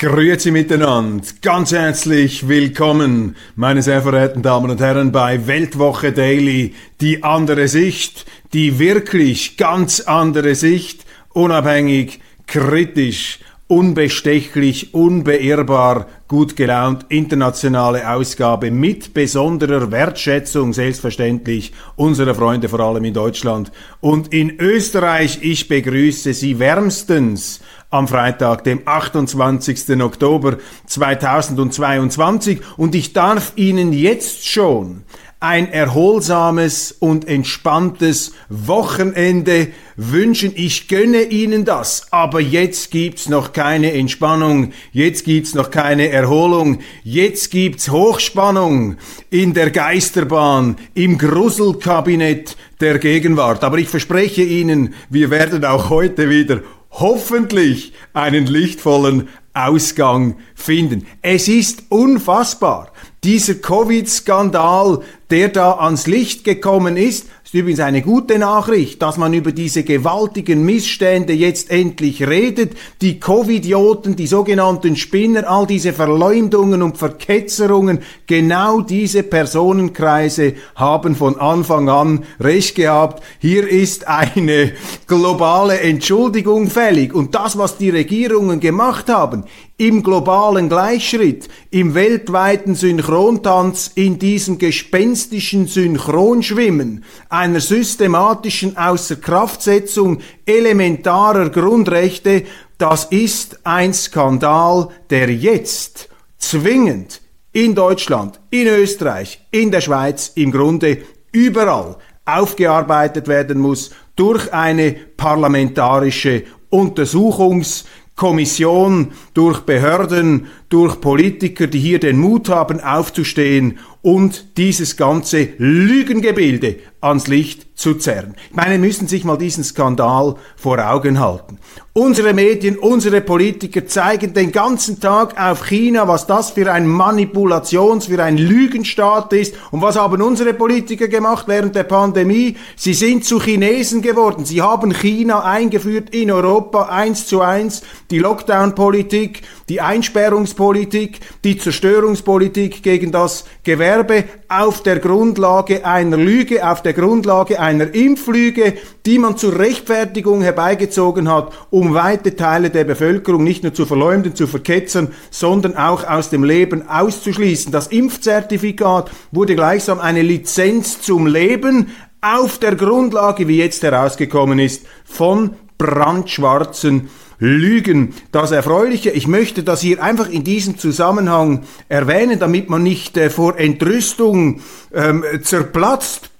Grüezi miteinander, ganz herzlich willkommen, meine sehr verehrten Damen und Herren, bei Weltwoche Daily, die andere Sicht, die wirklich ganz andere Sicht, unabhängig, kritisch, unbestechlich, unbeirrbar, gut gelaunt, internationale Ausgabe mit besonderer Wertschätzung, selbstverständlich, unserer Freunde vor allem in Deutschland und in Österreich. Ich begrüße Sie wärmstens am Freitag, dem 28. Oktober 2022 und ich darf Ihnen jetzt schon ein erholsames und entspanntes Wochenende wünschen. Ich gönne Ihnen das, aber jetzt gibt's noch keine Entspannung, jetzt gibt's noch keine Erholung, jetzt gibt's Hochspannung in der Geisterbahn, im Gruselkabinett der Gegenwart. Aber ich verspreche Ihnen, wir werden auch heute wieder hoffentlich einen lichtvollen Ausgang finden. Es ist unfassbar. Dieser Covid-Skandal, der da ans Licht gekommen ist, ist übrigens eine gute Nachricht, dass man über diese gewaltigen Missstände jetzt endlich redet. Die Covidioten, die sogenannten Spinner, all diese Verleumdungen und Verketzerungen, genau diese Personenkreise haben von Anfang an recht gehabt. Hier ist eine globale Entschuldigung fällig. Und das, was die Regierungen gemacht haben, im globalen Gleichschritt, im weltweiten Synchrontanz, in diesem gespenstischen Synchronschwimmen, einer systematischen Außerkraftsetzung elementarer Grundrechte, das ist ein Skandal, der jetzt zwingend in Deutschland, in Österreich, in der Schweiz, im Grunde überall aufgearbeitet werden muss durch eine parlamentarische Untersuchungs- Kommission, durch Behörden, durch Politiker, die hier den Mut haben aufzustehen und dieses ganze Lügengebilde ans Licht zu zerren. Ich meine, müssen sich mal diesen Skandal vor Augen halten. Unsere Medien, unsere Politiker zeigen den ganzen Tag auf China, was das für ein Manipulations-, für ein Lügenstaat ist. Und was haben unsere Politiker gemacht während der Pandemie? Sie sind zu Chinesen geworden. Sie haben China eingeführt in Europa eins zu eins. Die Lockdown-Politik, die Einsperrungspolitik, die Zerstörungspolitik gegen das Gewerbe auf der Grundlage einer Lüge, auf der Grundlage einer Impflüge, die man zur Rechtfertigung herbeigezogen hat, um weite Teile der Bevölkerung nicht nur zu verleumden, zu verketzern, sondern auch aus dem Leben auszuschließen. Das Impfzertifikat wurde gleichsam eine Lizenz zum Leben auf der Grundlage, wie jetzt herausgekommen ist, von brandschwarzen Lügen. Das Erfreuliche, ich möchte das hier einfach in diesem Zusammenhang erwähnen, damit man nicht äh, vor Entrüstung ähm, zerplatzt.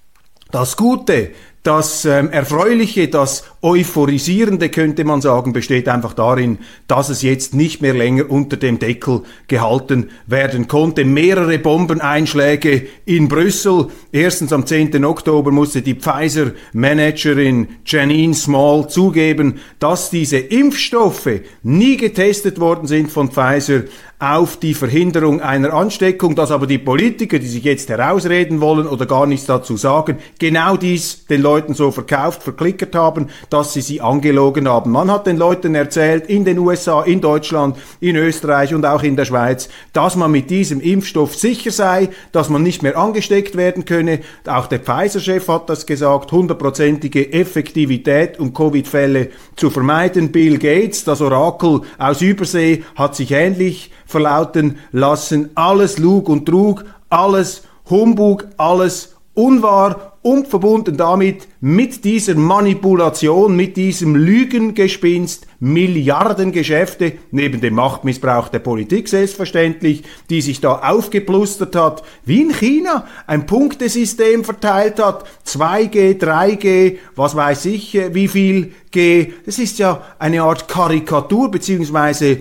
Das Gute, das ähm, Erfreuliche, das Euphorisierende, könnte man sagen, besteht einfach darin, dass es jetzt nicht mehr länger unter dem Deckel gehalten werden konnte. Mehrere Bombeneinschläge in Brüssel. Erstens am 10. Oktober musste die Pfizer-Managerin Janine Small zugeben, dass diese Impfstoffe nie getestet worden sind von Pfizer auf die Verhinderung einer Ansteckung, dass aber die Politiker, die sich jetzt herausreden wollen oder gar nichts dazu sagen, genau dies den Leuten so verkauft, verklickert haben, dass sie sie angelogen haben. Man hat den Leuten erzählt, in den USA, in Deutschland, in Österreich und auch in der Schweiz, dass man mit diesem Impfstoff sicher sei, dass man nicht mehr angesteckt werden könne. Auch der Pfizer-Chef hat das gesagt, hundertprozentige Effektivität, um Covid-Fälle zu vermeiden. Bill Gates, das Orakel aus Übersee, hat sich ähnlich verlauten lassen. Alles Lug und Trug, alles Humbug, alles unwahr und verbunden damit mit dieser Manipulation, mit diesem Lügengespinst Milliardengeschäfte, neben dem Machtmissbrauch der Politik selbstverständlich, die sich da aufgeplustert hat, wie in China ein Punktesystem verteilt hat, 2G, 3G, was weiß ich, äh, wie viel G, das ist ja eine Art Karikatur beziehungsweise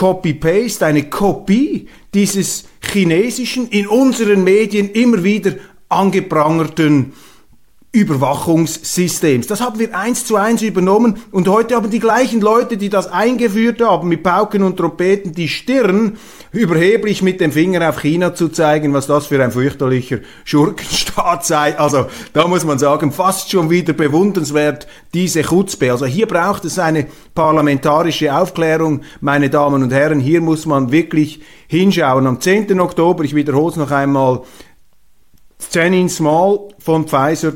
Copy-Paste, eine Kopie dieses chinesischen, in unseren Medien immer wieder angeprangerten Überwachungssystems. Das haben wir eins zu eins übernommen und heute haben die gleichen Leute, die das eingeführt haben, mit Pauken und Trompeten die Stirn, überheblich mit dem Finger auf China zu zeigen, was das für ein fürchterlicher Schurkenstaat sei. Also da muss man sagen, fast schon wieder bewundernswert diese Chutzpe. Also hier braucht es eine parlamentarische Aufklärung, meine Damen und Herren. Hier muss man wirklich hinschauen. Am 10. Oktober, ich wiederhole es noch einmal, Janine Small von Pfizer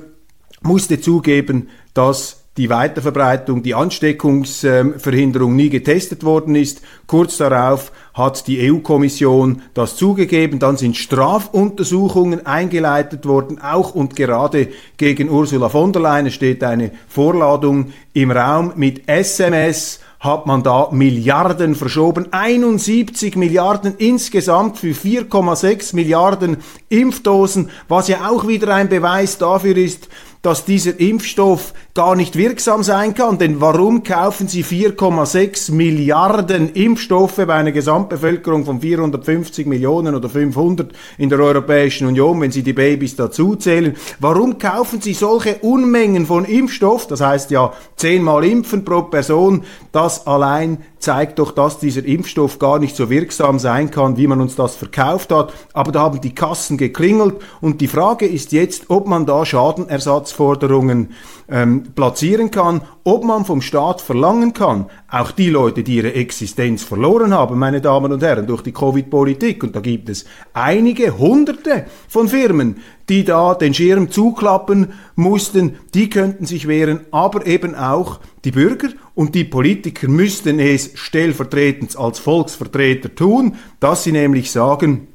musste zugeben, dass die Weiterverbreitung, die Ansteckungsverhinderung nie getestet worden ist. Kurz darauf hat die EU-Kommission das zugegeben. Dann sind Strafuntersuchungen eingeleitet worden, auch und gerade gegen Ursula von der Leyen. Es steht eine Vorladung im Raum mit SMS hat man da Milliarden verschoben. 71 Milliarden insgesamt für 4,6 Milliarden Impfdosen, was ja auch wieder ein Beweis dafür ist, dass dieser Impfstoff gar nicht wirksam sein kann. Denn warum kaufen Sie 4,6 Milliarden Impfstoffe bei einer Gesamtbevölkerung von 450 Millionen oder 500 in der Europäischen Union, wenn Sie die Babys dazu zählen? Warum kaufen Sie solche Unmengen von Impfstoff? Das heißt ja zehnmal impfen pro Person. Das allein zeigt doch, dass dieser Impfstoff gar nicht so wirksam sein kann, wie man uns das verkauft hat. Aber da haben die Kassen geklingelt und die Frage ist jetzt, ob man da Schadenersatzforderungen ähm, platzieren kann, ob man vom Staat verlangen kann, auch die Leute, die ihre Existenz verloren haben, meine Damen und Herren, durch die Covid-Politik, und da gibt es einige Hunderte von Firmen, die da den Schirm zuklappen mussten, die könnten sich wehren, aber eben auch die Bürger. Und die Politiker müssten es stellvertretend als Volksvertreter tun, dass sie nämlich sagen,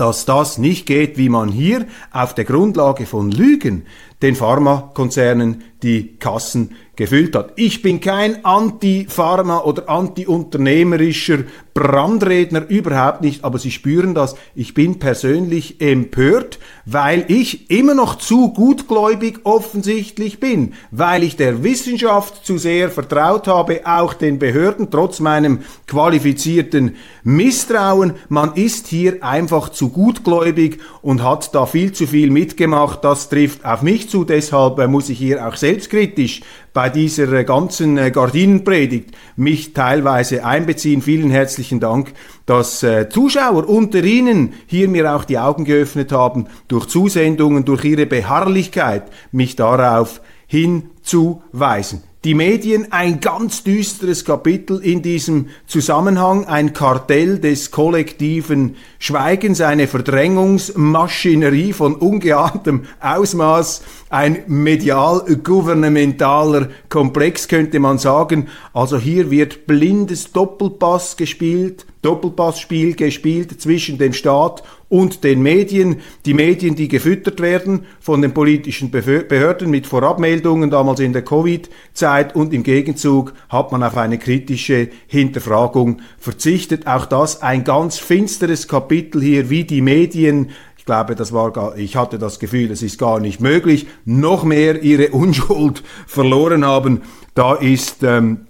dass das nicht geht, wie man hier auf der Grundlage von Lügen den Pharmakonzernen die Kassen gefüllt hat. Ich bin kein Anti-Pharma oder anti-unternehmerischer Brandredner, überhaupt nicht, aber Sie spüren das. Ich bin persönlich empört, weil ich immer noch zu gutgläubig offensichtlich bin, weil ich der Wissenschaft zu sehr vertraut habe, auch den Behörden, trotz meinem qualifizierten Misstrauen. Man ist hier einfach zu gutgläubig und hat da viel zu viel mitgemacht. Das trifft auf mich zu, deshalb äh, muss ich hier auch selbstkritisch bei dieser äh, ganzen äh, Gardinenpredigt mich teilweise einbeziehen. Vielen herzlichen Dank, dass äh, Zuschauer unter Ihnen hier mir auch die Augen geöffnet haben, durch Zusendungen, durch ihre Beharrlichkeit, mich darauf hinzuweisen. Die Medien ein ganz düsteres Kapitel in diesem Zusammenhang, ein Kartell des kollektiven Schweigens, eine Verdrängungsmaschinerie von ungeahntem Ausmaß, ein medial-gouvernementaler Komplex könnte man sagen. Also hier wird blindes Doppelpass gespielt, Doppelpassspiel gespielt zwischen dem Staat und den Medien. Die Medien, die gefüttert werden von den politischen Behörden mit Vorabmeldungen, damals in der Covid-Zeit und im Gegenzug hat man auf eine kritische Hinterfragung verzichtet. Auch das ein ganz finsteres Kapitel hier, wie die Medien ich glaube, das war gar, ich hatte das Gefühl, es ist gar nicht möglich, noch mehr ihre Unschuld verloren haben. Da ist ähm,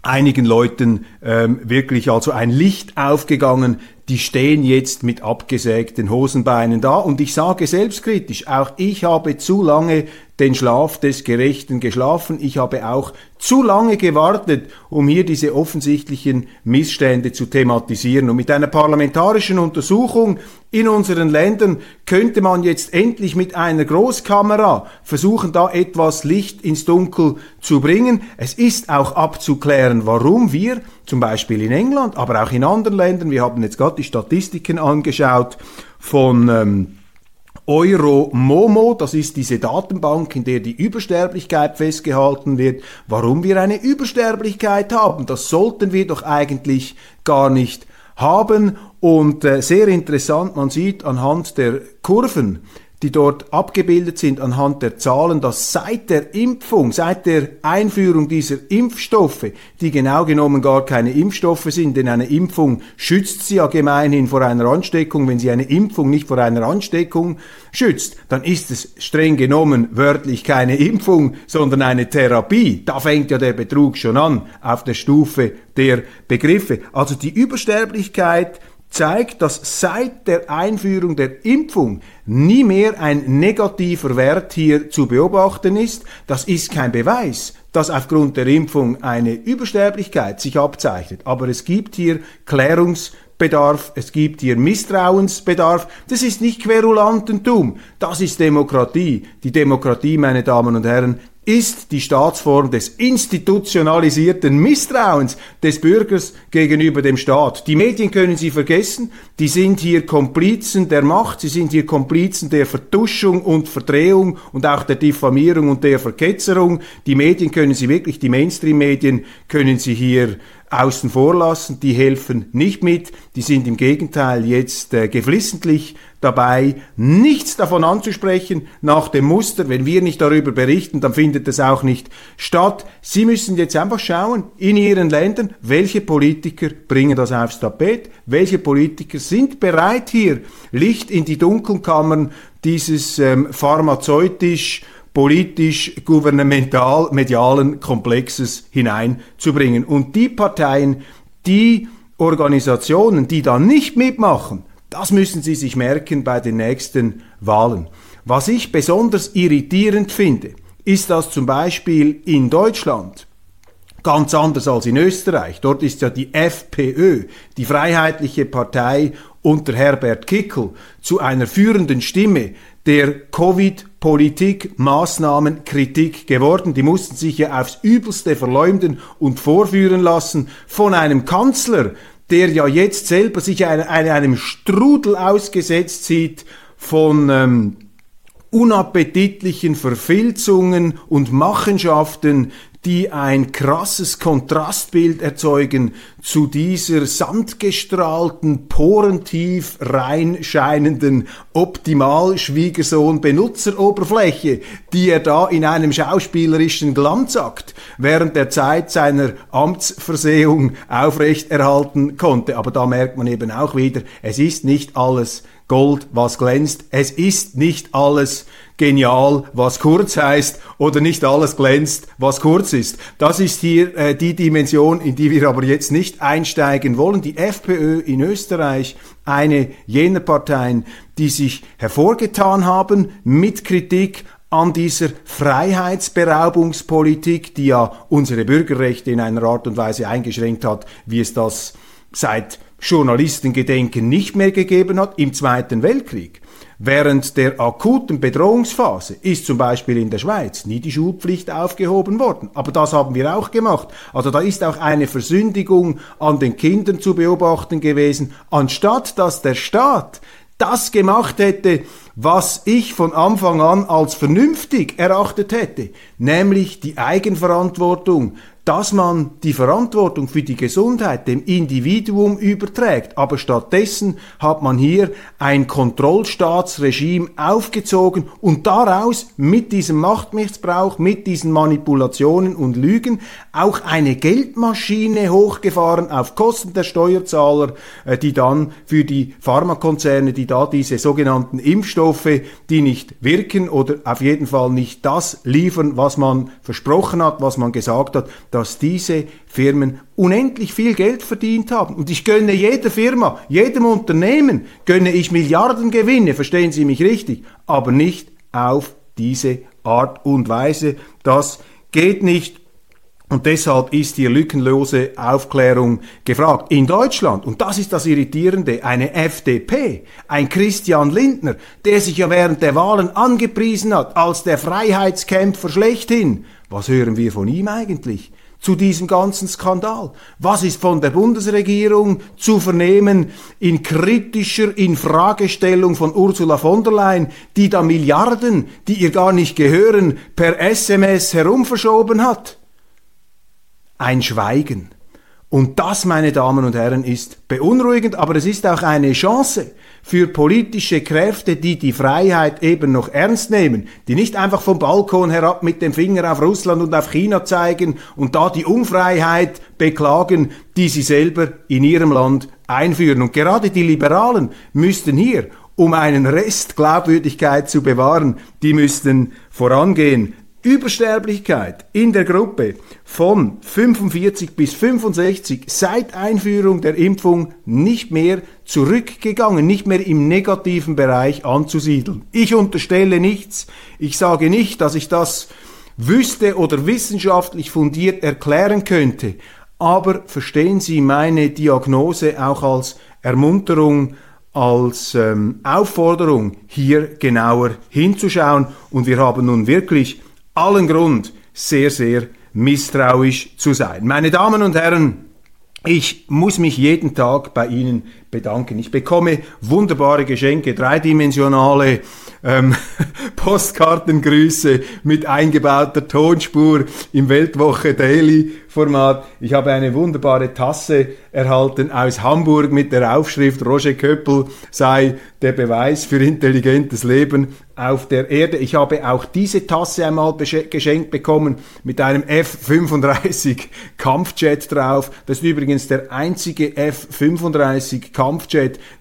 einigen Leuten ähm, wirklich also ein Licht aufgegangen, die stehen jetzt mit abgesägten Hosenbeinen da. Und ich sage selbstkritisch, auch ich habe zu lange den Schlaf des Gerechten geschlafen. Ich habe auch zu lange gewartet, um hier diese offensichtlichen Missstände zu thematisieren. Und mit einer parlamentarischen Untersuchung in unseren Ländern könnte man jetzt endlich mit einer Großkamera versuchen, da etwas Licht ins Dunkel zu bringen. Es ist auch abzuklären, warum wir zum Beispiel in England, aber auch in anderen Ländern, wir haben jetzt gerade die Statistiken angeschaut von ähm, Euromomo, das ist diese Datenbank, in der die Übersterblichkeit festgehalten wird. Warum wir eine Übersterblichkeit haben, das sollten wir doch eigentlich gar nicht haben. Und äh, sehr interessant, man sieht anhand der Kurven, die dort abgebildet sind anhand der Zahlen, dass seit der Impfung, seit der Einführung dieser Impfstoffe, die genau genommen gar keine Impfstoffe sind, denn eine Impfung schützt sie ja gemeinhin vor einer Ansteckung. Wenn sie eine Impfung nicht vor einer Ansteckung schützt, dann ist es streng genommen wörtlich keine Impfung, sondern eine Therapie. Da fängt ja der Betrug schon an auf der Stufe der Begriffe. Also die Übersterblichkeit zeigt, dass seit der Einführung der Impfung nie mehr ein negativer Wert hier zu beobachten ist. Das ist kein Beweis, dass aufgrund der Impfung eine Übersterblichkeit sich abzeichnet. Aber es gibt hier Klärungsbedarf, es gibt hier Misstrauensbedarf. Das ist nicht Querulantentum, das ist Demokratie. Die Demokratie, meine Damen und Herren, ist die Staatsform des institutionalisierten Misstrauens des Bürgers gegenüber dem Staat. Die Medien können Sie vergessen, die sind hier Komplizen der Macht, sie sind hier Komplizen der Vertuschung und Verdrehung und auch der Diffamierung und der Verketzerung. Die Medien können Sie wirklich, die Mainstream-Medien können Sie hier außen vor lassen, die helfen nicht mit, die sind im Gegenteil jetzt äh, geflissentlich dabei, nichts davon anzusprechen nach dem Muster, wenn wir nicht darüber berichten, dann findet es auch nicht statt. Sie müssen jetzt einfach schauen in Ihren Ländern, welche Politiker bringen das aufs Tapet, welche Politiker sind bereit hier Licht in die Dunkelkammern dieses ähm, pharmazeutisch politisch, gouvernemental, medialen Komplexes hineinzubringen. Und die Parteien, die Organisationen, die da nicht mitmachen, das müssen Sie sich merken bei den nächsten Wahlen. Was ich besonders irritierend finde, ist, dass zum Beispiel in Deutschland ganz anders als in Österreich. Dort ist ja die FPÖ, die Freiheitliche Partei unter Herbert Kickel, zu einer führenden Stimme der Covid-Politik, Maßnahmen, Kritik geworden. Die mussten sich ja aufs Übelste verleumden und vorführen lassen von einem Kanzler, der ja jetzt selber sich einem, einem Strudel ausgesetzt sieht von ähm, unappetitlichen Verfilzungen und Machenschaften, die ein krasses Kontrastbild erzeugen zu dieser sandgestrahlten, porentief reinscheinenden Optimal-Schwiegersohn-Benutzeroberfläche, die er da in einem schauspielerischen Glanzakt während der Zeit seiner Amtsversehung aufrechterhalten konnte. Aber da merkt man eben auch wieder, es ist nicht alles Gold, was glänzt. Es ist nicht alles genial, was kurz heißt, oder nicht alles glänzt, was kurz ist. Das ist hier äh, die Dimension, in die wir aber jetzt nicht einsteigen wollen. Die FPÖ in Österreich, eine jener Parteien, die sich hervorgetan haben mit Kritik an dieser Freiheitsberaubungspolitik, die ja unsere Bürgerrechte in einer Art und Weise eingeschränkt hat, wie es das seit Journalistengedenken nicht mehr gegeben hat im Zweiten Weltkrieg. Während der akuten Bedrohungsphase ist zum Beispiel in der Schweiz nie die Schulpflicht aufgehoben worden. Aber das haben wir auch gemacht. Also da ist auch eine Versündigung an den Kindern zu beobachten gewesen, anstatt dass der Staat das gemacht hätte, was ich von Anfang an als vernünftig erachtet hätte, nämlich die Eigenverantwortung dass man die Verantwortung für die Gesundheit dem Individuum überträgt. Aber stattdessen hat man hier ein Kontrollstaatsregime aufgezogen und daraus mit diesem Machtmissbrauch, mit diesen Manipulationen und Lügen auch eine Geldmaschine hochgefahren auf Kosten der Steuerzahler, äh, die dann für die Pharmakonzerne, die da diese sogenannten Impfstoffe, die nicht wirken oder auf jeden Fall nicht das liefern, was man versprochen hat, was man gesagt hat, dass diese Firmen unendlich viel Geld verdient haben. Und ich gönne jeder Firma, jedem Unternehmen, gönne ich Milliardengewinne, verstehen Sie mich richtig, aber nicht auf diese Art und Weise. Das geht nicht. Und deshalb ist hier lückenlose Aufklärung gefragt. In Deutschland, und das ist das Irritierende, eine FDP, ein Christian Lindner, der sich ja während der Wahlen angepriesen hat als der Freiheitskämpfer schlechthin. Was hören wir von ihm eigentlich? Zu diesem ganzen Skandal? Was ist von der Bundesregierung zu vernehmen in kritischer Infragestellung von Ursula von der Leyen, die da Milliarden, die ihr gar nicht gehören, per SMS herumverschoben hat? Ein Schweigen. Und das, meine Damen und Herren, ist beunruhigend, aber es ist auch eine Chance für politische Kräfte, die die Freiheit eben noch ernst nehmen, die nicht einfach vom Balkon herab mit dem Finger auf Russland und auf China zeigen und da die Unfreiheit beklagen, die sie selber in ihrem Land einführen. Und gerade die Liberalen müssten hier, um einen Rest Glaubwürdigkeit zu bewahren, die müssten vorangehen. Übersterblichkeit in der Gruppe von 45 bis 65 seit Einführung der Impfung nicht mehr zurückgegangen, nicht mehr im negativen Bereich anzusiedeln. Ich unterstelle nichts, ich sage nicht, dass ich das wüsste oder wissenschaftlich fundiert erklären könnte, aber verstehen Sie meine Diagnose auch als Ermunterung, als ähm, Aufforderung, hier genauer hinzuschauen. Und wir haben nun wirklich allen Grund, sehr, sehr misstrauisch zu sein. Meine Damen und Herren, ich muss mich jeden Tag bei Ihnen bedanken. Ich bekomme wunderbare Geschenke, dreidimensionale ähm, Postkartengrüße mit eingebauter Tonspur im Weltwoche Daily Format. Ich habe eine wunderbare Tasse erhalten aus Hamburg mit der Aufschrift Roger Köppel sei der Beweis für intelligentes Leben auf der Erde. Ich habe auch diese Tasse einmal geschenkt bekommen mit einem F-35 Kampfjet drauf. Das ist übrigens der einzige F-35 Kampfjet,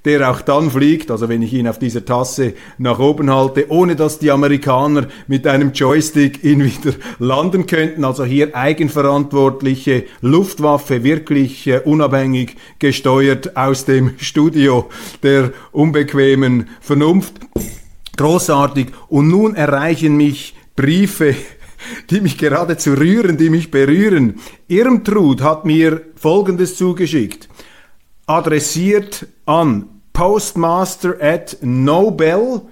der auch dann fliegt, also wenn ich ihn auf dieser Tasse nach oben halte, ohne dass die Amerikaner mit einem Joystick ihn wieder landen könnten. Also hier eigenverantwortlich verantwortliche Luftwaffe wirklich äh, unabhängig gesteuert aus dem Studio der unbequemen Vernunft. Großartig. Und nun erreichen mich Briefe, die mich geradezu rühren, die mich berühren. Irmtrud hat mir Folgendes zugeschickt. Adressiert an postmaster at nobel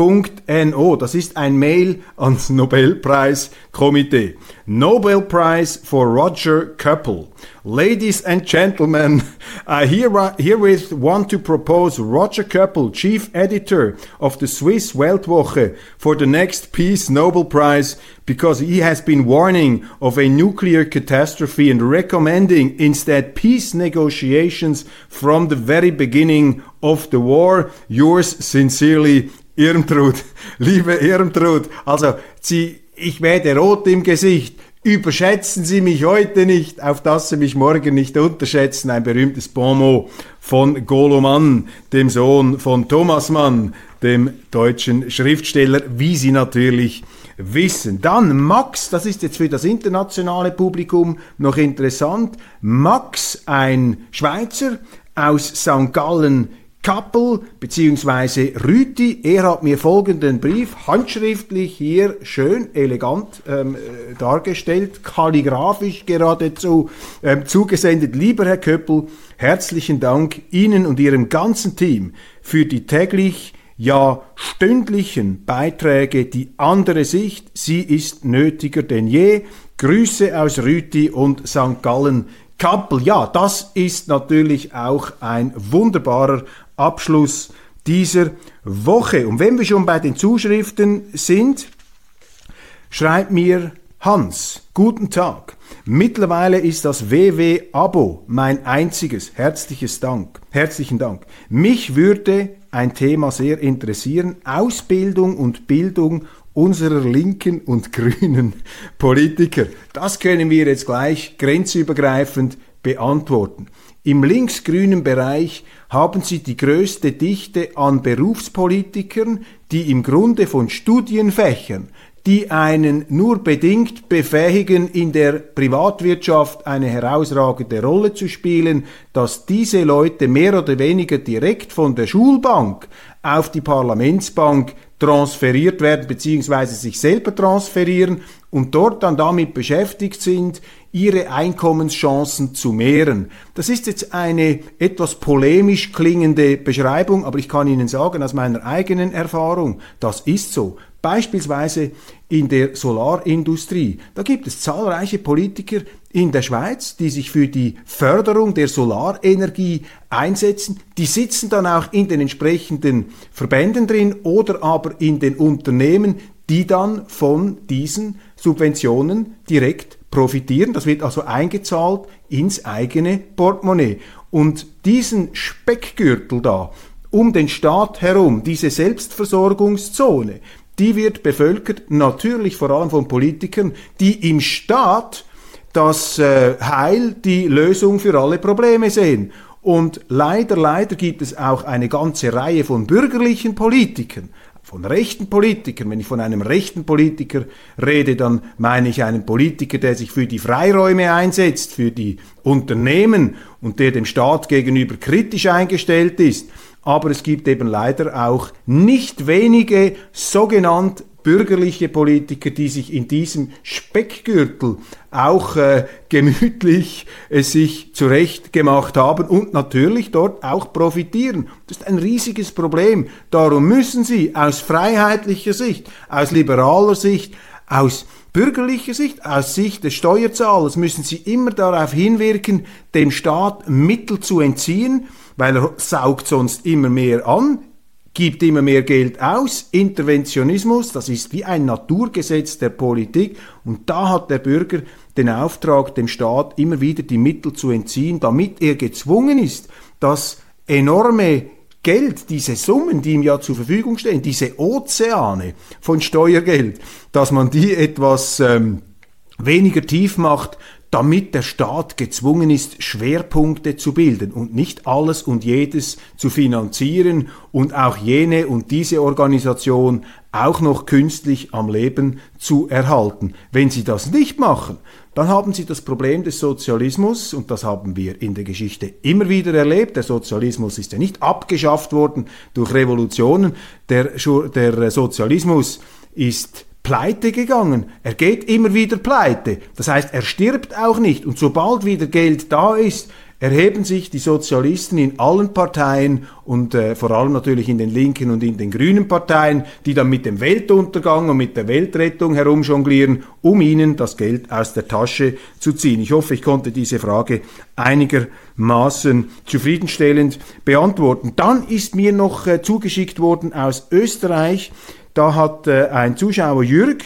No, das ist ein Mail ans Nobelpreiskomitee. Nobel Prize Committee. Nobel Prize for Roger Köppel. Ladies and gentlemen, I here, herewith want to propose Roger Köppel, chief editor of the Swiss Weltwoche, for the next Peace Nobel Prize because he has been warning of a nuclear catastrophe and recommending instead peace negotiations from the very beginning of the war. Yours sincerely, Irmtrud, liebe Irmtrud, also Sie, ich werde rot im Gesicht. Überschätzen Sie mich heute nicht, auf dass Sie mich morgen nicht unterschätzen. Ein berühmtes Bonmot von Golo Mann, dem Sohn von Thomas Mann, dem deutschen Schriftsteller, wie Sie natürlich wissen. Dann Max, das ist jetzt für das internationale Publikum noch interessant. Max, ein Schweizer aus St. Gallen Kappel bzw. Rüti, er hat mir folgenden Brief handschriftlich hier schön elegant ähm, äh, dargestellt, kalligraphisch geradezu ähm, zugesendet. Lieber Herr Köppel, herzlichen Dank Ihnen und Ihrem ganzen Team für die täglich ja stündlichen Beiträge, die andere Sicht, sie ist nötiger denn je. Grüße aus Rüti und St. Gallen Kappel. Ja, das ist natürlich auch ein wunderbarer Abschluss dieser Woche. Und wenn wir schon bei den Zuschriften sind, schreibt mir Hans, guten Tag. Mittlerweile ist das WW-Abo mein einziges. Herzliches Dank. Herzlichen Dank. Mich würde ein Thema sehr interessieren. Ausbildung und Bildung unserer linken und grünen Politiker. Das können wir jetzt gleich grenzübergreifend beantworten. Im linksgrünen Bereich haben sie die größte Dichte an Berufspolitikern, die im Grunde von Studienfächern, die einen nur bedingt befähigen, in der Privatwirtschaft eine herausragende Rolle zu spielen, dass diese Leute mehr oder weniger direkt von der Schulbank auf die Parlamentsbank transferiert werden beziehungsweise sich selber transferieren und dort dann damit beschäftigt sind, ihre Einkommenschancen zu mehren. Das ist jetzt eine etwas polemisch klingende Beschreibung, aber ich kann Ihnen sagen aus meiner eigenen Erfahrung, das ist so. Beispielsweise in der Solarindustrie. Da gibt es zahlreiche Politiker in der Schweiz, die sich für die Förderung der Solarenergie einsetzen. Die sitzen dann auch in den entsprechenden Verbänden drin oder aber in den Unternehmen, die dann von diesen Subventionen direkt profitieren. Das wird also eingezahlt ins eigene Portemonnaie. Und diesen Speckgürtel da, um den Staat herum, diese Selbstversorgungszone, die wird bevölkert natürlich vor allem von Politikern, die im Staat das äh, Heil, die Lösung für alle Probleme sehen. Und leider, leider gibt es auch eine ganze Reihe von bürgerlichen Politikern, von rechten Politikern. Wenn ich von einem rechten Politiker rede, dann meine ich einen Politiker, der sich für die Freiräume einsetzt, für die Unternehmen und der dem Staat gegenüber kritisch eingestellt ist. Aber es gibt eben leider auch nicht wenige sogenannt bürgerliche Politiker, die sich in diesem Speckgürtel auch äh, gemütlich äh, sich zurecht gemacht haben und natürlich dort auch profitieren. Das ist ein riesiges Problem. Darum müssen sie aus freiheitlicher Sicht, aus liberaler Sicht, aus bürgerlicher Sicht, aus Sicht des Steuerzahlers müssen sie immer darauf hinwirken, dem Staat Mittel zu entziehen, weil er saugt sonst immer mehr an, gibt immer mehr Geld aus. Interventionismus, das ist wie ein Naturgesetz der Politik. Und da hat der Bürger den Auftrag, dem Staat immer wieder die Mittel zu entziehen, damit er gezwungen ist, das enorme Geld, diese Summen, die ihm ja zur Verfügung stehen, diese Ozeane von Steuergeld, dass man die etwas ähm, weniger tief macht, damit der Staat gezwungen ist, Schwerpunkte zu bilden und nicht alles und jedes zu finanzieren und auch jene und diese Organisation auch noch künstlich am Leben zu erhalten. Wenn sie das nicht machen, dann haben sie das Problem des Sozialismus, und das haben wir in der Geschichte immer wieder erlebt. Der Sozialismus ist ja nicht abgeschafft worden durch Revolutionen. Der, der Sozialismus ist pleite gegangen. Er geht immer wieder pleite. Das heißt, er stirbt auch nicht. Und sobald wieder Geld da ist, erheben sich die Sozialisten in allen Parteien und äh, vor allem natürlich in den linken und in den grünen Parteien, die dann mit dem Weltuntergang und mit der Weltrettung herumjonglieren, um ihnen das Geld aus der Tasche zu ziehen. Ich hoffe, ich konnte diese Frage einigermaßen zufriedenstellend beantworten. Dann ist mir noch äh, zugeschickt worden aus Österreich, da hat äh, ein Zuschauer Jürg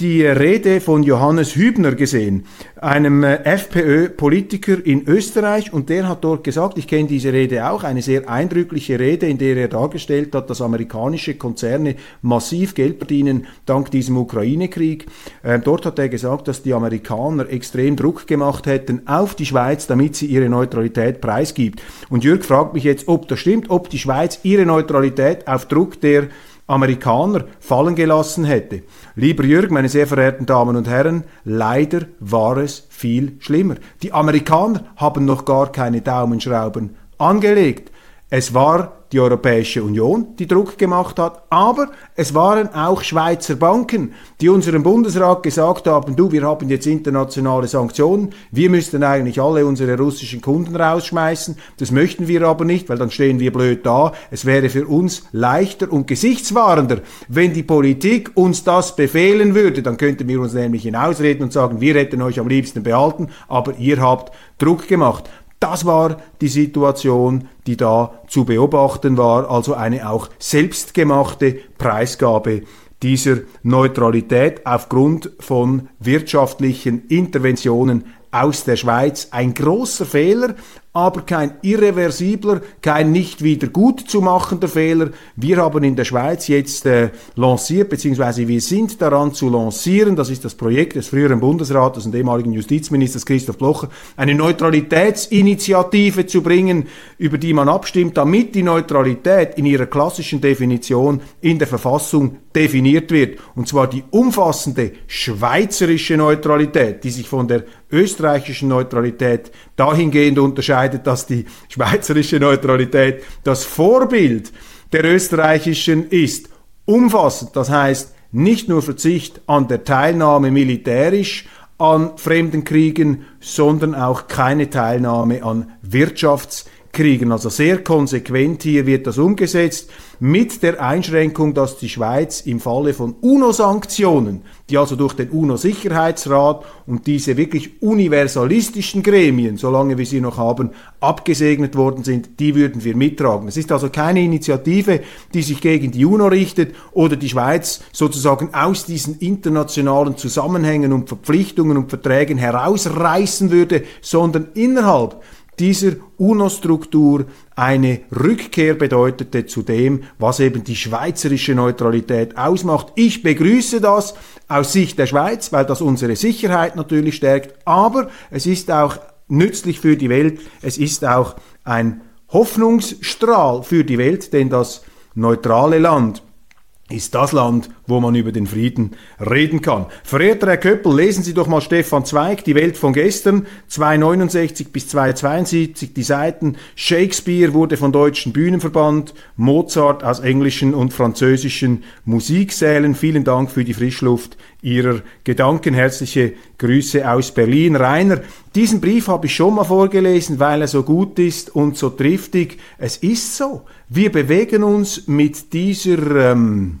die Rede von Johannes Hübner gesehen, einem äh, FPÖ-Politiker in Österreich, und der hat dort gesagt, ich kenne diese Rede auch, eine sehr eindrückliche Rede, in der er dargestellt hat, dass amerikanische Konzerne massiv Geld verdienen dank diesem Ukraine-Krieg. Äh, dort hat er gesagt, dass die Amerikaner extrem Druck gemacht hätten auf die Schweiz, damit sie ihre Neutralität preisgibt. Und Jürg fragt mich jetzt, ob das stimmt, ob die Schweiz ihre Neutralität auf Druck der Amerikaner fallen gelassen hätte. Lieber Jürg, meine sehr verehrten Damen und Herren, leider war es viel schlimmer. Die Amerikaner haben noch gar keine Daumenschrauben angelegt. Es war die Europäische Union, die Druck gemacht hat, aber es waren auch Schweizer Banken, die unserem Bundesrat gesagt haben, du, wir haben jetzt internationale Sanktionen, wir müssten eigentlich alle unsere russischen Kunden rausschmeißen, das möchten wir aber nicht, weil dann stehen wir blöd da. Es wäre für uns leichter und gesichtswahrender, wenn die Politik uns das befehlen würde, dann könnten wir uns nämlich hinausreden und sagen, wir hätten euch am liebsten behalten, aber ihr habt Druck gemacht. Das war die Situation, die da zu beobachten war, also eine auch selbstgemachte Preisgabe dieser Neutralität aufgrund von wirtschaftlichen Interventionen aus der Schweiz. Ein großer Fehler, aber kein irreversibler, kein nicht wieder gut zu machender Fehler. Wir haben in der Schweiz jetzt äh, lanciert, beziehungsweise wir sind daran zu lancieren, das ist das Projekt des früheren Bundesrates und ehemaligen Justizministers Christoph Blocher, eine Neutralitätsinitiative zu bringen, über die man abstimmt, damit die Neutralität in ihrer klassischen Definition in der Verfassung definiert wird. Und zwar die umfassende schweizerische Neutralität, die sich von der österreichischen Neutralität dahingehend unterscheidet, dass die schweizerische Neutralität das Vorbild der österreichischen ist. Umfassend, das heißt nicht nur Verzicht an der Teilnahme militärisch an fremden Kriegen, sondern auch keine Teilnahme an Wirtschafts kriegen. Also sehr konsequent hier wird das umgesetzt mit der Einschränkung, dass die Schweiz im Falle von UNO-Sanktionen, die also durch den UNO-Sicherheitsrat und diese wirklich universalistischen Gremien, solange wir sie noch haben, abgesegnet worden sind, die würden wir mittragen. Es ist also keine Initiative, die sich gegen die UNO richtet oder die Schweiz sozusagen aus diesen internationalen Zusammenhängen und Verpflichtungen und Verträgen herausreißen würde, sondern innerhalb dieser UNO-Struktur eine Rückkehr bedeutete zu dem, was eben die schweizerische Neutralität ausmacht. Ich begrüße das aus Sicht der Schweiz, weil das unsere Sicherheit natürlich stärkt, aber es ist auch nützlich für die Welt, es ist auch ein Hoffnungsstrahl für die Welt, denn das neutrale Land ist das Land, wo man über den Frieden reden kann. Verehrter Herr Köppel, lesen Sie doch mal Stefan Zweig, Die Welt von gestern, 269 bis 272, die Seiten. Shakespeare wurde von deutschen Bühnenverband, Mozart aus englischen und französischen Musiksälen. Vielen Dank für die Frischluft Ihrer Gedanken. Herzliche Grüße aus Berlin. Rainer, diesen Brief habe ich schon mal vorgelesen, weil er so gut ist und so triftig. Es ist so. Wir bewegen uns mit dieser ähm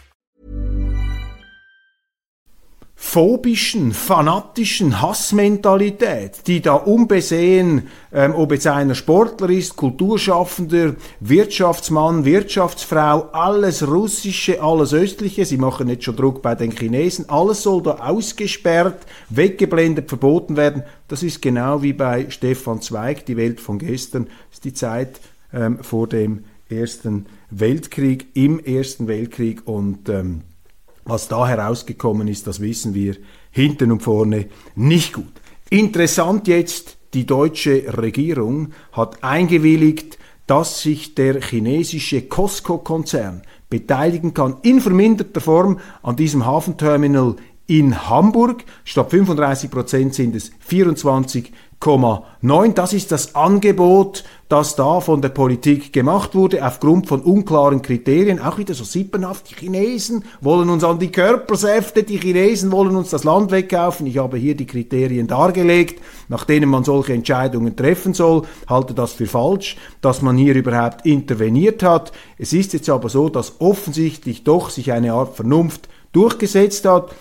Phobischen, fanatischen Hassmentalität, die da unbesehen, ähm, ob jetzt einer Sportler ist, Kulturschaffender, Wirtschaftsmann, Wirtschaftsfrau, alles Russische, alles Östliche, sie machen jetzt schon Druck bei den Chinesen, alles soll da ausgesperrt, weggeblendet, verboten werden. Das ist genau wie bei Stefan Zweig, die Welt von gestern, ist die Zeit ähm, vor dem Ersten Weltkrieg, im Ersten Weltkrieg und ähm, was da herausgekommen ist, das wissen wir hinten und vorne nicht gut. Interessant jetzt, die deutsche Regierung hat eingewilligt, dass sich der chinesische Costco-Konzern beteiligen kann in verminderter Form an diesem Hafenterminal in Hamburg. Statt 35 Prozent sind es 24 8,9. Das ist das Angebot, das da von der Politik gemacht wurde, aufgrund von unklaren Kriterien. Auch wieder so sippenhaft. Die Chinesen wollen uns an die Körpersäfte, die Chinesen wollen uns das Land wegkaufen. Ich habe hier die Kriterien dargelegt, nach denen man solche Entscheidungen treffen soll. Halte das für falsch, dass man hier überhaupt interveniert hat. Es ist jetzt aber so, dass offensichtlich doch sich eine Art Vernunft durchgesetzt hat.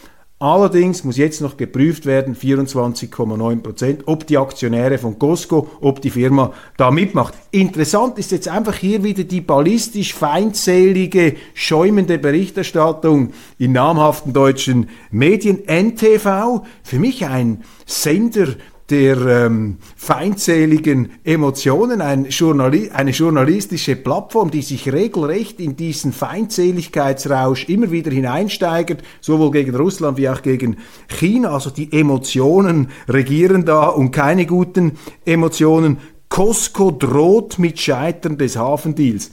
Allerdings muss jetzt noch geprüft werden, 24,9 Prozent, ob die Aktionäre von Costco, ob die Firma da mitmacht. Interessant ist jetzt einfach hier wieder die ballistisch feindselige, schäumende Berichterstattung in namhaften deutschen Medien. NTV, für mich ein Sender, der ähm, feindseligen Emotionen, ein Journali eine journalistische Plattform, die sich regelrecht in diesen Feindseligkeitsrausch immer wieder hineinsteigert, sowohl gegen Russland wie auch gegen China. Also die Emotionen regieren da und keine guten Emotionen. Costco droht mit Scheitern des Hafendeals.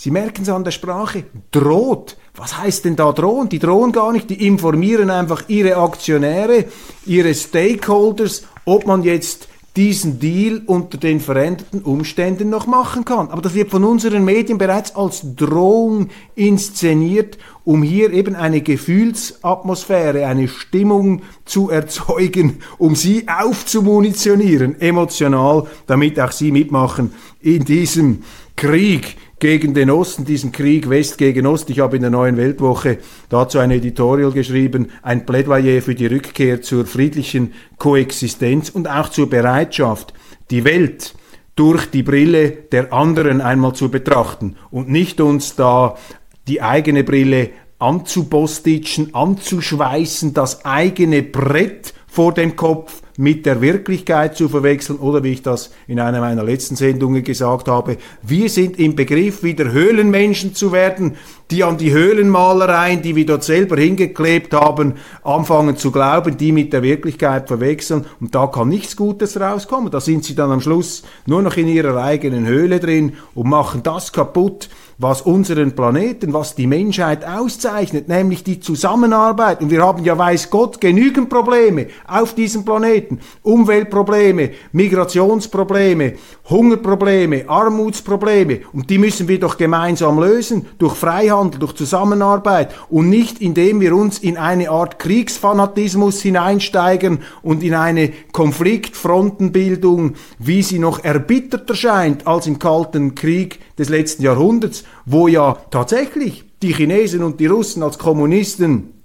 Sie merken es an der Sprache, droht. Was heißt denn da drohen? Die drohen gar nicht, die informieren einfach ihre Aktionäre, ihre Stakeholders ob man jetzt diesen Deal unter den veränderten Umständen noch machen kann. Aber das wird von unseren Medien bereits als Drohung inszeniert, um hier eben eine Gefühlsatmosphäre, eine Stimmung zu erzeugen, um sie aufzumunitionieren, emotional, damit auch sie mitmachen in diesem Krieg gegen den Osten, diesen Krieg West gegen Ost. Ich habe in der neuen Weltwoche dazu ein Editorial geschrieben, ein Plädoyer für die Rückkehr zur friedlichen Koexistenz und auch zur Bereitschaft, die Welt durch die Brille der anderen einmal zu betrachten und nicht uns da die eigene Brille anzubostitschen, anzuschweißen, das eigene Brett vor dem Kopf mit der Wirklichkeit zu verwechseln oder wie ich das in einer meiner letzten Sendungen gesagt habe, wir sind im Begriff, wieder Höhlenmenschen zu werden, die an die Höhlenmalereien, die wir dort selber hingeklebt haben, anfangen zu glauben, die mit der Wirklichkeit verwechseln und da kann nichts Gutes rauskommen. Da sind sie dann am Schluss nur noch in ihrer eigenen Höhle drin und machen das kaputt, was unseren Planeten, was die Menschheit auszeichnet, nämlich die Zusammenarbeit. Und wir haben ja, weiß Gott, genügend Probleme auf diesem Planeten. Umweltprobleme, Migrationsprobleme, Hungerprobleme, Armutsprobleme. Und die müssen wir doch gemeinsam lösen, durch Freihandel, durch Zusammenarbeit und nicht indem wir uns in eine Art Kriegsfanatismus hineinsteigen und in eine Konfliktfrontenbildung, wie sie noch erbitterter scheint als im Kalten Krieg des letzten Jahrhunderts, wo ja tatsächlich die Chinesen und die Russen als Kommunisten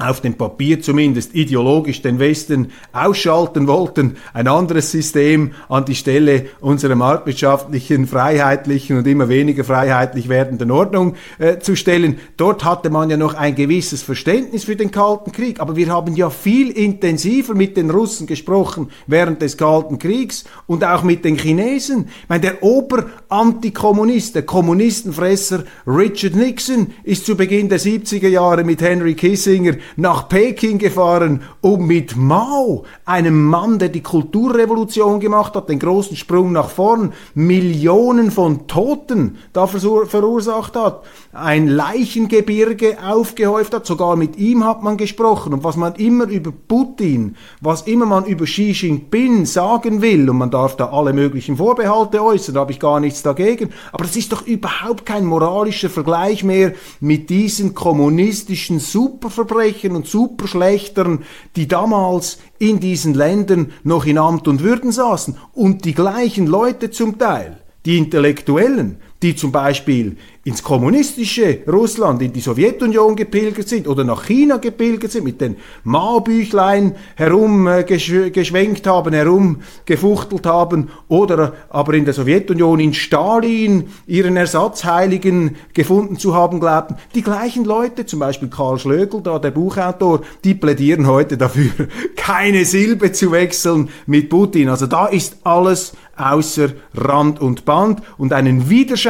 auf dem Papier zumindest ideologisch den Westen ausschalten wollten, ein anderes System an die Stelle unserer marktwirtschaftlichen, freiheitlichen und immer weniger freiheitlich werdenden Ordnung äh, zu stellen. Dort hatte man ja noch ein gewisses Verständnis für den Kalten Krieg, aber wir haben ja viel intensiver mit den Russen gesprochen während des Kalten Kriegs und auch mit den Chinesen. Ich meine, der Oberantikommunist, der Kommunistenfresser Richard Nixon ist zu Beginn der 70er Jahre mit Henry Kissinger nach Peking gefahren, um mit Mao, einem Mann, der die Kulturrevolution gemacht hat, den großen Sprung nach vorn, Millionen von Toten da verursacht hat, ein Leichengebirge aufgehäuft hat, sogar mit ihm hat man gesprochen. Und was man immer über Putin, was immer man über Xi Jinping sagen will, und man darf da alle möglichen Vorbehalte äußern, da habe ich gar nichts dagegen, aber das ist doch überhaupt kein moralischer Vergleich mehr mit diesen kommunistischen Superverbrechern, Reichen und Superschlechtern, die damals in diesen Ländern noch in Amt und Würden saßen. Und die gleichen Leute zum Teil, die Intellektuellen, die zum Beispiel ins kommunistische Russland, in die Sowjetunion gepilgert sind oder nach China gepilgert sind, mit den Mao-Büchlein herumgeschwenkt äh, haben, herumgefuchtelt haben oder aber in der Sowjetunion in Stalin ihren Ersatzheiligen gefunden zu haben glaubten. Die gleichen Leute, zum Beispiel Karl Schlögl, da der Buchautor, die plädieren heute dafür, keine Silbe zu wechseln mit Putin. Also da ist alles außer Rand und Band und einen Widerschein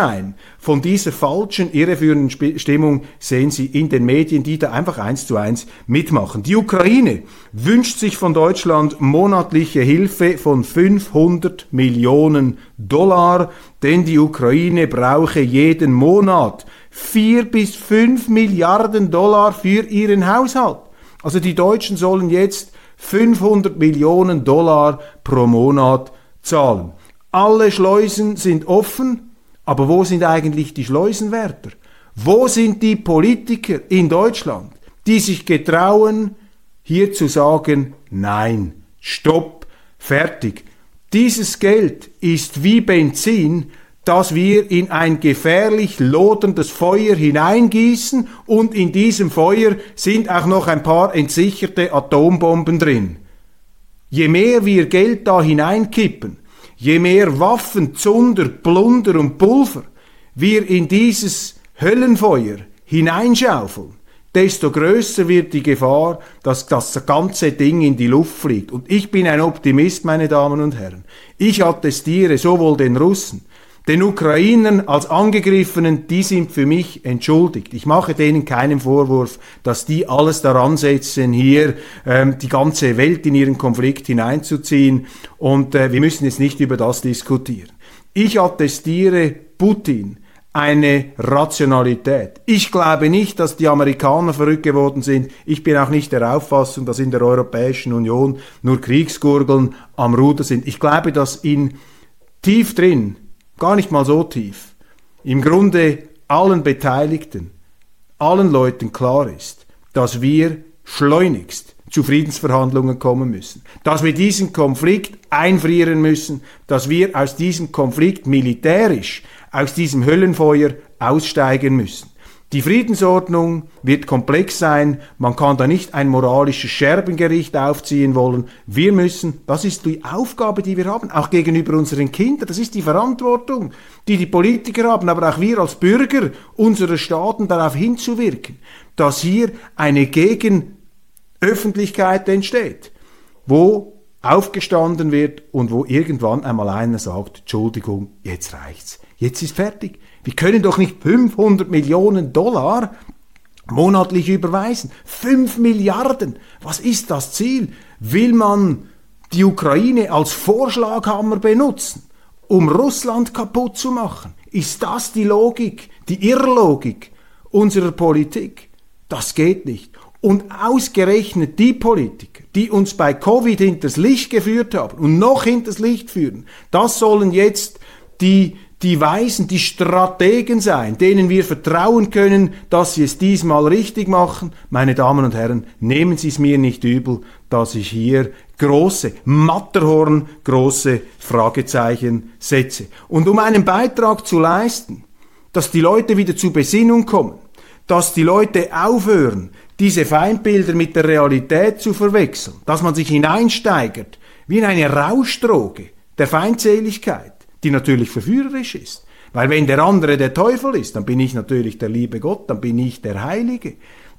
von dieser falschen, irreführenden Stimmung sehen Sie in den Medien, die da einfach eins zu eins mitmachen. Die Ukraine wünscht sich von Deutschland monatliche Hilfe von 500 Millionen Dollar, denn die Ukraine brauche jeden Monat vier bis fünf Milliarden Dollar für ihren Haushalt. Also die Deutschen sollen jetzt 500 Millionen Dollar pro Monat zahlen. Alle Schleusen sind offen, aber wo sind eigentlich die Schleusenwärter? Wo sind die Politiker in Deutschland, die sich getrauen, hier zu sagen, nein, stopp, fertig. Dieses Geld ist wie Benzin, das wir in ein gefährlich loderndes Feuer hineingießen und in diesem Feuer sind auch noch ein paar entsicherte Atombomben drin. Je mehr wir Geld da hineinkippen, Je mehr Waffen, Zunder, Plunder und Pulver wir in dieses Höllenfeuer hineinschaufeln, desto größer wird die Gefahr, dass das ganze Ding in die Luft fliegt. Und ich bin ein Optimist, meine Damen und Herren. Ich attestiere sowohl den Russen den Ukrainern als Angegriffenen, die sind für mich entschuldigt. Ich mache denen keinen Vorwurf, dass die alles daran setzen, hier ähm, die ganze Welt in ihren Konflikt hineinzuziehen. Und äh, wir müssen jetzt nicht über das diskutieren. Ich attestiere Putin eine Rationalität. Ich glaube nicht, dass die Amerikaner verrückt geworden sind. Ich bin auch nicht der Auffassung, dass in der Europäischen Union nur Kriegsgurgeln am Ruder sind. Ich glaube, dass in tief drin gar nicht mal so tief, im Grunde allen Beteiligten, allen Leuten klar ist, dass wir schleunigst zu Friedensverhandlungen kommen müssen, dass wir diesen Konflikt einfrieren müssen, dass wir aus diesem Konflikt militärisch, aus diesem Höllenfeuer aussteigen müssen. Die Friedensordnung wird komplex sein, man kann da nicht ein moralisches Scherbengericht aufziehen wollen. Wir müssen, das ist die Aufgabe, die wir haben, auch gegenüber unseren Kindern, das ist die Verantwortung, die die Politiker haben, aber auch wir als Bürger unserer Staaten darauf hinzuwirken, dass hier eine Gegenöffentlichkeit entsteht, wo aufgestanden wird und wo irgendwann einmal einer sagt, Entschuldigung, jetzt reicht's. Jetzt ist fertig. Wir können doch nicht 500 Millionen Dollar monatlich überweisen. 5 Milliarden. Was ist das Ziel? Will man die Ukraine als Vorschlaghammer benutzen, um Russland kaputt zu machen? Ist das die Logik, die Irrlogik unserer Politik? Das geht nicht. Und ausgerechnet die Politiker, die uns bei Covid hinters Licht geführt haben und noch hinters Licht führen, das sollen jetzt die, die Weisen, die Strategen sein, denen wir vertrauen können, dass sie es diesmal richtig machen. Meine Damen und Herren, nehmen Sie es mir nicht übel, dass ich hier große, Matterhorn große Fragezeichen setze. Und um einen Beitrag zu leisten, dass die Leute wieder zur Besinnung kommen, dass die Leute aufhören, diese Feindbilder mit der Realität zu verwechseln, dass man sich hineinsteigert, wie in eine Rauschdroge der Feindseligkeit, die natürlich verführerisch ist. Weil wenn der andere der Teufel ist, dann bin ich natürlich der liebe Gott, dann bin ich der Heilige.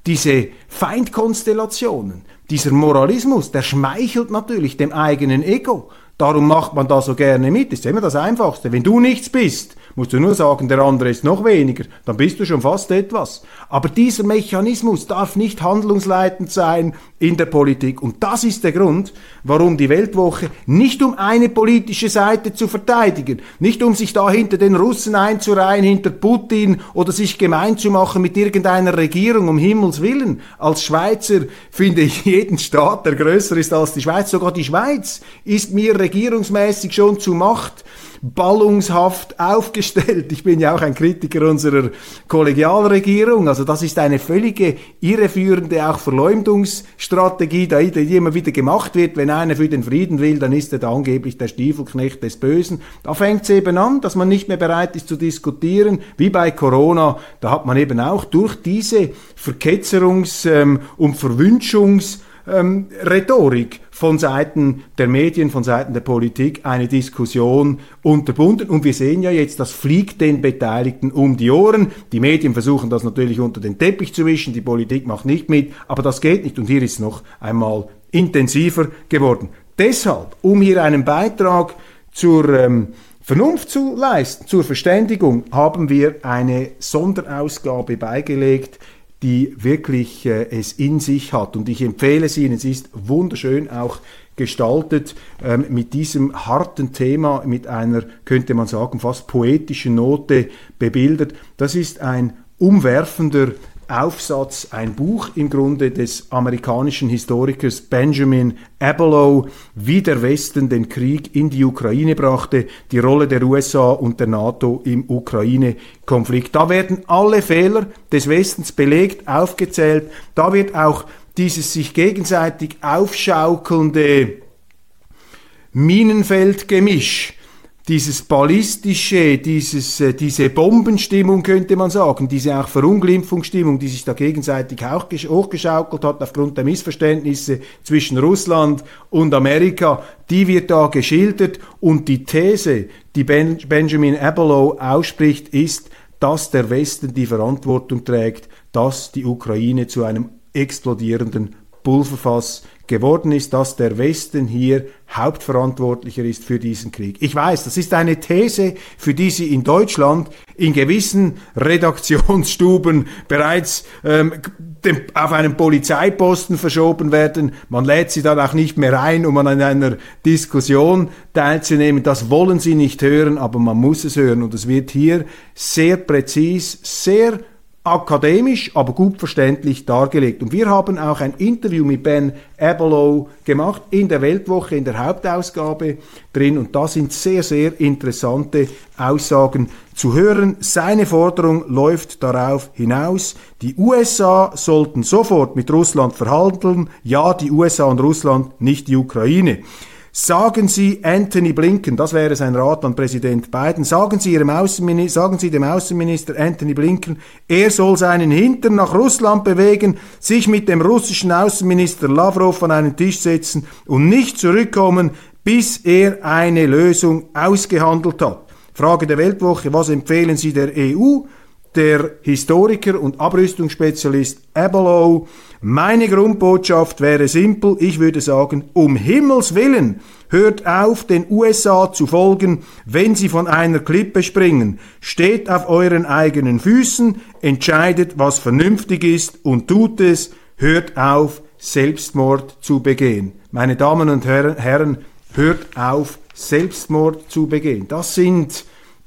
Diese Feindkonstellationen, dieser Moralismus, der schmeichelt natürlich dem eigenen Ego. Darum macht man da so gerne mit. Das ist immer das Einfachste. Wenn du nichts bist, musst du nur sagen, der andere ist noch weniger, dann bist du schon fast etwas. Aber dieser Mechanismus darf nicht handlungsleitend sein in der Politik. Und das ist der Grund, warum die Weltwoche nicht um eine politische Seite zu verteidigen, nicht um sich da hinter den Russen einzureihen, hinter Putin oder sich gemein zu machen mit irgendeiner Regierung, um Himmels Willen. Als Schweizer finde ich jeden Staat, der größer ist als die Schweiz, sogar die Schweiz ist mir regierungsmäßig schon zu Macht ballungshaft aufgestellt. Ich bin ja auch ein Kritiker unserer Kollegialregierung. Also das ist eine völlige irreführende auch Verleumdungsstrategie, die immer wieder gemacht wird. Wenn einer für den Frieden will, dann ist er da angeblich der Stiefelknecht des Bösen. Da fängt es eben an, dass man nicht mehr bereit ist zu diskutieren, wie bei Corona. Da hat man eben auch durch diese Verketzerungs- ähm, und Verwünschungs- ähm, Rhetorik von Seiten der Medien, von Seiten der Politik eine Diskussion unterbunden. Und wir sehen ja jetzt, das fliegt den Beteiligten um die Ohren. Die Medien versuchen das natürlich unter den Teppich zu wischen, die Politik macht nicht mit, aber das geht nicht. Und hier ist es noch einmal intensiver geworden. Deshalb, um hier einen Beitrag zur ähm, Vernunft zu leisten, zur Verständigung, haben wir eine Sonderausgabe beigelegt die wirklich äh, es in sich hat. Und ich empfehle es Ihnen, es ist wunderschön auch gestaltet ähm, mit diesem harten Thema, mit einer, könnte man sagen, fast poetischen Note bebildert. Das ist ein umwerfender Aufsatz, ein Buch im Grunde des amerikanischen Historikers Benjamin Abelow, wie der Westen den Krieg in die Ukraine brachte, die Rolle der USA und der NATO im Ukraine-Konflikt. Da werden alle Fehler des Westens belegt, aufgezählt. Da wird auch dieses sich gegenseitig aufschaukelnde Minenfeldgemisch dieses ballistische, dieses, äh, diese Bombenstimmung könnte man sagen, diese auch Verunglimpfungsstimmung, die sich da gegenseitig hochgeschaukelt hat aufgrund der Missverständnisse zwischen Russland und Amerika, die wird da geschildert. Und die These, die ben Benjamin Abelow ausspricht, ist, dass der Westen die Verantwortung trägt, dass die Ukraine zu einem explodierenden Pulverfass geworden ist, dass der Westen hier Hauptverantwortlicher ist für diesen Krieg. Ich weiß, das ist eine These, für die Sie in Deutschland in gewissen Redaktionsstuben bereits ähm, dem, auf einen Polizeiposten verschoben werden. Man lädt sie dann auch nicht mehr ein, um an einer Diskussion teilzunehmen. Das wollen sie nicht hören, aber man muss es hören. Und es wird hier sehr präzis, sehr akademisch, aber gut verständlich dargelegt. Und wir haben auch ein Interview mit Ben Abelow gemacht in der Weltwoche, in der Hauptausgabe drin. Und da sind sehr, sehr interessante Aussagen zu hören. Seine Forderung läuft darauf hinaus, die USA sollten sofort mit Russland verhandeln. Ja, die USA und Russland, nicht die Ukraine. Sagen Sie Anthony Blinken, das wäre sein Rat an Präsident Biden, sagen Sie, Ihrem Außenminister, sagen Sie dem Außenminister Anthony Blinken, er soll seinen Hintern nach Russland bewegen, sich mit dem russischen Außenminister Lavrov an einen Tisch setzen und nicht zurückkommen, bis er eine Lösung ausgehandelt hat. Frage der Weltwoche, was empfehlen Sie der EU? der Historiker und Abrüstungsspezialist Abelow, meine Grundbotschaft wäre simpel, ich würde sagen, um Himmels willen, hört auf, den USA zu folgen, wenn sie von einer Klippe springen. Steht auf euren eigenen Füßen, entscheidet, was vernünftig ist und tut es, hört auf, Selbstmord zu begehen. Meine Damen und Herren, hört auf, Selbstmord zu begehen. Das sind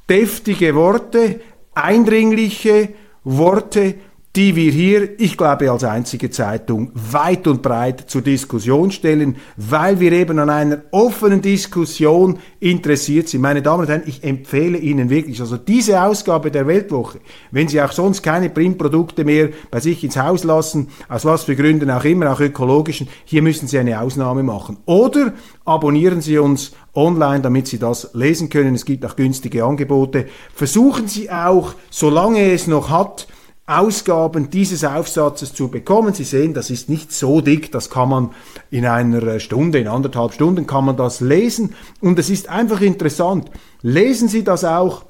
deftige Worte, eindringliche Worte, die wir hier, ich glaube als einzige Zeitung, weit und breit zur Diskussion stellen, weil wir eben an einer offenen Diskussion interessiert sind. Meine Damen und Herren, ich empfehle Ihnen wirklich, also diese Ausgabe der Weltwoche, wenn Sie auch sonst keine Printprodukte mehr bei sich ins Haus lassen, aus was für Gründen auch immer, auch ökologischen, hier müssen Sie eine Ausnahme machen. Oder abonnieren Sie uns online, damit Sie das lesen können. Es gibt auch günstige Angebote. Versuchen Sie auch, solange es noch hat, Ausgaben dieses Aufsatzes zu bekommen. Sie sehen, das ist nicht so dick, das kann man in einer Stunde, in anderthalb Stunden kann man das lesen und es ist einfach interessant. Lesen Sie das auch,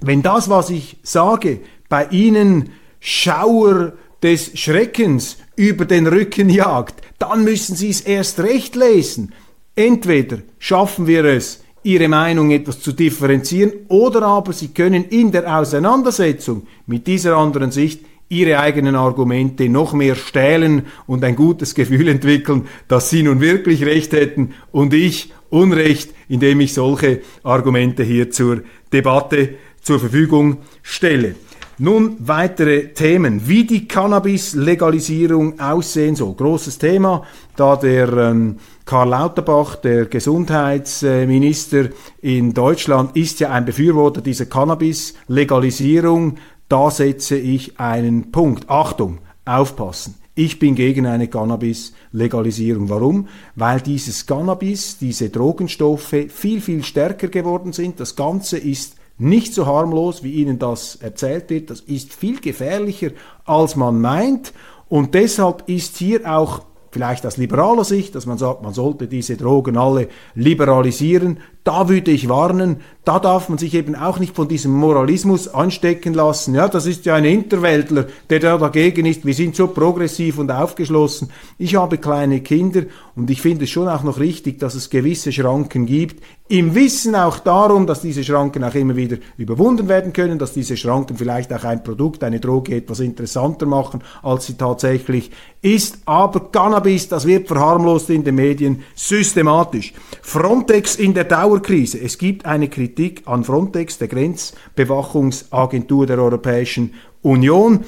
wenn das, was ich sage, bei Ihnen Schauer des Schreckens über den Rücken jagt, dann müssen Sie es erst recht lesen. Entweder schaffen wir es, ihre Meinung etwas zu differenzieren oder aber sie können in der Auseinandersetzung mit dieser anderen Sicht ihre eigenen Argumente noch mehr stählen und ein gutes Gefühl entwickeln, dass sie nun wirklich recht hätten und ich Unrecht, indem ich solche Argumente hier zur Debatte zur Verfügung stelle. Nun weitere Themen, wie die Cannabis-Legalisierung aussehen soll. Großes Thema, da der ähm, Karl Lauterbach, der Gesundheitsminister in Deutschland, ist ja ein Befürworter dieser Cannabis-Legalisierung. Da setze ich einen Punkt. Achtung, aufpassen. Ich bin gegen eine Cannabis-Legalisierung. Warum? Weil dieses Cannabis, diese Drogenstoffe viel, viel stärker geworden sind. Das Ganze ist nicht so harmlos, wie Ihnen das erzählt wird. Das ist viel gefährlicher, als man meint. Und deshalb ist hier auch vielleicht aus liberaler Sicht, dass man sagt, man sollte diese Drogen alle liberalisieren, da würde ich warnen, da darf man sich eben auch nicht von diesem Moralismus anstecken lassen. Ja, das ist ja ein Interweltler, der da dagegen ist. Wir sind so progressiv und aufgeschlossen. Ich habe kleine Kinder und ich finde es schon auch noch richtig, dass es gewisse Schranken gibt. Im Wissen auch darum, dass diese Schranken auch immer wieder überwunden werden können, dass diese Schranken vielleicht auch ein Produkt, eine Droge etwas interessanter machen, als sie tatsächlich ist. Aber Cannabis, das wird verharmlost in den Medien systematisch. Frontex in der Dauer Dauerkrise. Es gibt eine Kritik an Frontex, der Grenzbewachungsagentur der Europäischen Union.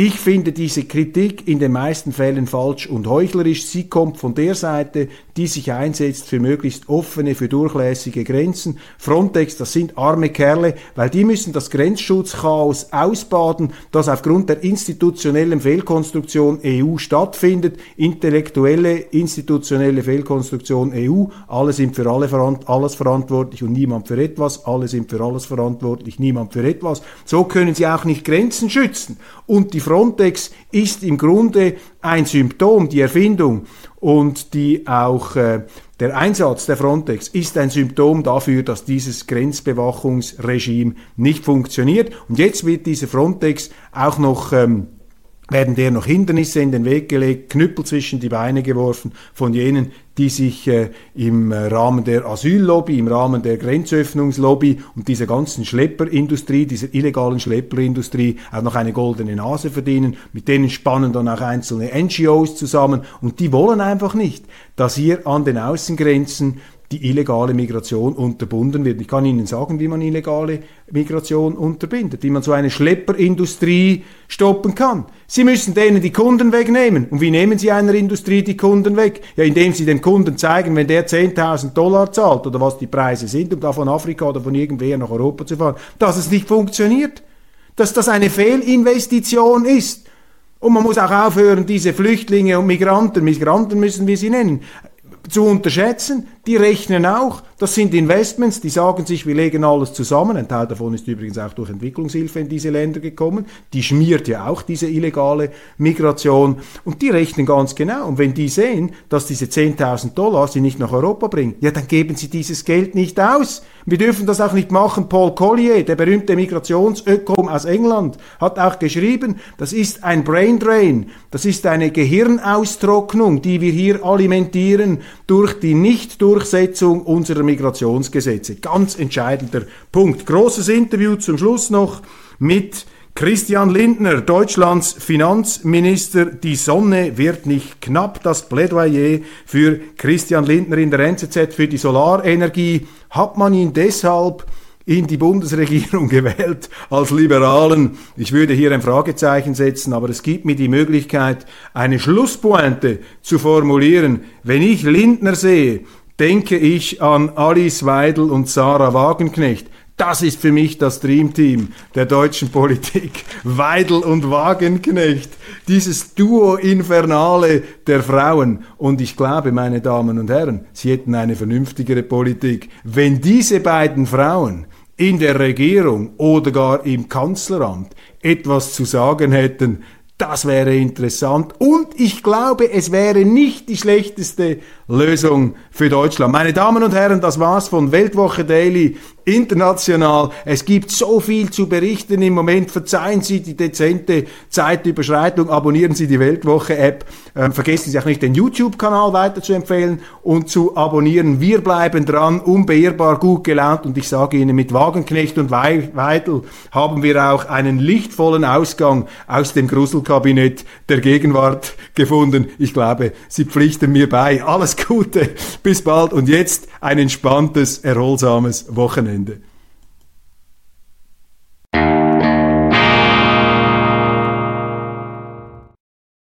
Ich finde diese Kritik in den meisten Fällen falsch und heuchlerisch. Sie kommt von der Seite, die sich einsetzt für möglichst offene, für durchlässige Grenzen. Frontex, das sind arme Kerle, weil die müssen das Grenzschutzchaos ausbaden, das aufgrund der institutionellen Fehlkonstruktion EU stattfindet. Intellektuelle, institutionelle Fehlkonstruktion EU. Alle sind für alle alles verantwortlich und niemand für etwas. Alle sind für alles verantwortlich, niemand für etwas. So können sie auch nicht Grenzen schützen. Und die Frontex ist im Grunde ein Symptom, die Erfindung und die auch äh, der Einsatz der Frontex ist ein Symptom dafür, dass dieses Grenzbewachungsregime nicht funktioniert. Und jetzt wird diese Frontex auch noch ähm, werden der noch Hindernisse in den Weg gelegt, Knüppel zwischen die Beine geworfen von jenen, die sich äh, im Rahmen der Asyllobby, im Rahmen der Grenzöffnungslobby und dieser ganzen Schlepperindustrie, dieser illegalen Schlepperindustrie auch noch eine goldene Nase verdienen. Mit denen spannen dann auch einzelne NGOs zusammen und die wollen einfach nicht, dass hier an den Außengrenzen die illegale Migration unterbunden wird. Ich kann Ihnen sagen, wie man illegale Migration unterbindet, wie man so eine Schlepperindustrie stoppen kann. Sie müssen denen die Kunden wegnehmen. Und wie nehmen Sie einer Industrie die Kunden weg? Ja, indem Sie dem Kunden zeigen, wenn der 10.000 Dollar zahlt oder was die Preise sind, um da von Afrika oder von irgendwer nach Europa zu fahren, dass es nicht funktioniert. Dass das eine Fehlinvestition ist. Und man muss auch aufhören, diese Flüchtlinge und Migranten, Migranten müssen wir sie nennen, zu unterschätzen. Die rechnen auch. Das sind Investments, die sagen sich, wir legen alles zusammen. Ein Teil davon ist übrigens auch durch Entwicklungshilfe in diese Länder gekommen. Die schmiert ja auch diese illegale Migration. Und die rechnen ganz genau. Und wenn die sehen, dass diese 10.000 Dollar sie nicht nach Europa bringen, ja, dann geben sie dieses Geld nicht aus. Wir dürfen das auch nicht machen. Paul Collier, der berühmte Migrationsökonom aus England, hat auch geschrieben, das ist ein Brain Drain, das ist eine Gehirnaustrocknung, die wir hier alimentieren durch die Nichtdurchsetzung unserer Migrationsgesetze. Ganz entscheidender Punkt. Großes Interview zum Schluss noch mit Christian Lindner, Deutschlands Finanzminister, die Sonne wird nicht knapp. Das Plädoyer für Christian Lindner in der NZZ für die Solarenergie hat man ihn deshalb in die Bundesregierung gewählt als Liberalen. Ich würde hier ein Fragezeichen setzen, aber es gibt mir die Möglichkeit, eine Schlusspointe zu formulieren. Wenn ich Lindner sehe, denke ich an Alice Weidel und Sarah Wagenknecht. Das ist für mich das Dreamteam der deutschen Politik. Weidel und Wagenknecht. Dieses Duo Infernale der Frauen. Und ich glaube, meine Damen und Herren, Sie hätten eine vernünftigere Politik. Wenn diese beiden Frauen in der Regierung oder gar im Kanzleramt etwas zu sagen hätten, das wäre interessant. Und ich glaube, es wäre nicht die schlechteste Lösung für Deutschland. Meine Damen und Herren, das war's von Weltwoche Daily international. Es gibt so viel zu berichten im Moment. Verzeihen Sie die dezente Zeitüberschreitung. Abonnieren Sie die Weltwoche-App. Ähm, vergessen Sie auch nicht, den YouTube-Kanal weiter zu empfehlen und zu abonnieren. Wir bleiben dran, unbeirrbar gut gelaunt. Und ich sage Ihnen, mit Wagenknecht und Weidel haben wir auch einen lichtvollen Ausgang aus dem Gruselkabinett der Gegenwart gefunden. Ich glaube, Sie pflichten mir bei. Alles Gute, bis bald und jetzt ein entspanntes, erholsames Wochenende.